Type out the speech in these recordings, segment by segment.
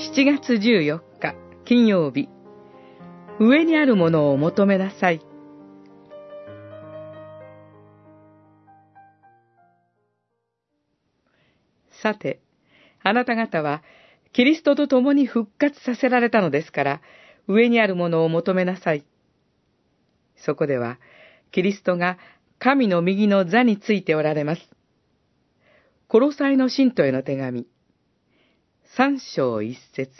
7月14日金曜日上にあるものを求めなさいさて、あなた方はキリストと共に復活させられたのですから、上にあるものを求めなさい。そこでは、キリストが神の右の座についておられます。コロサイの信徒への手紙、三章一節。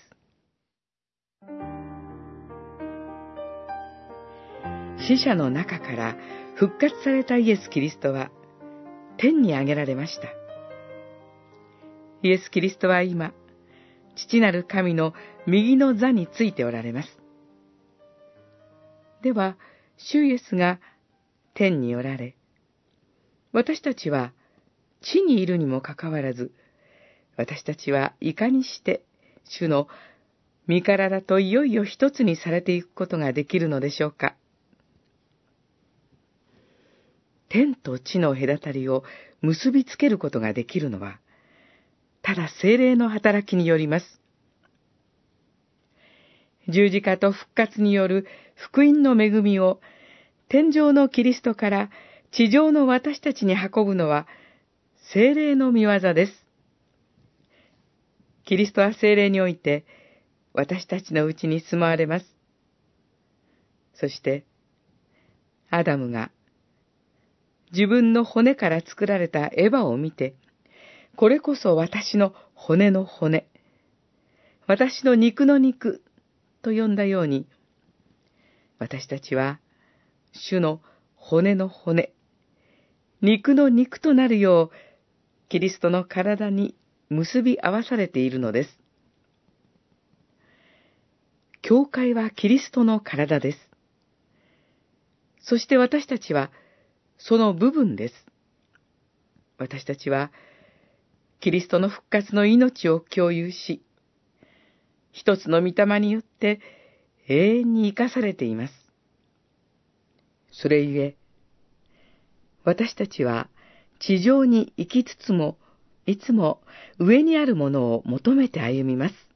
死者の中から復活されたイエス・キリストは天に上げられました。イエス・キリストは今、父なる神の右の座についておられます。では、主イエスが天におられ、私たちは地にいるにもかかわらず、私たちはいかにして主の身体といよいよ一つにされていくことができるのでしょうか。天と地の隔たりを結びつけることができるのは、ただ精霊の働きによります。十字架と復活による福音の恵みを天上のキリストから地上の私たちに運ぶのは精霊の見業です。キリストは精霊において私たちのうちに住まわれます。そして、アダムが自分の骨から作られたエヴァを見て、これこそ私の骨の骨、私の肉の肉と呼んだように、私たちは主の骨の骨、肉の肉となるよう、キリストの体に結び合わされているのです。教会はキリストの体です。そして私たちはその部分です。私たちはキリストの復活の命を共有し、一つの御霊によって永遠に生かされています。それゆえ、私たちは地上に生きつつも、いつも上にあるものを求めて歩みます。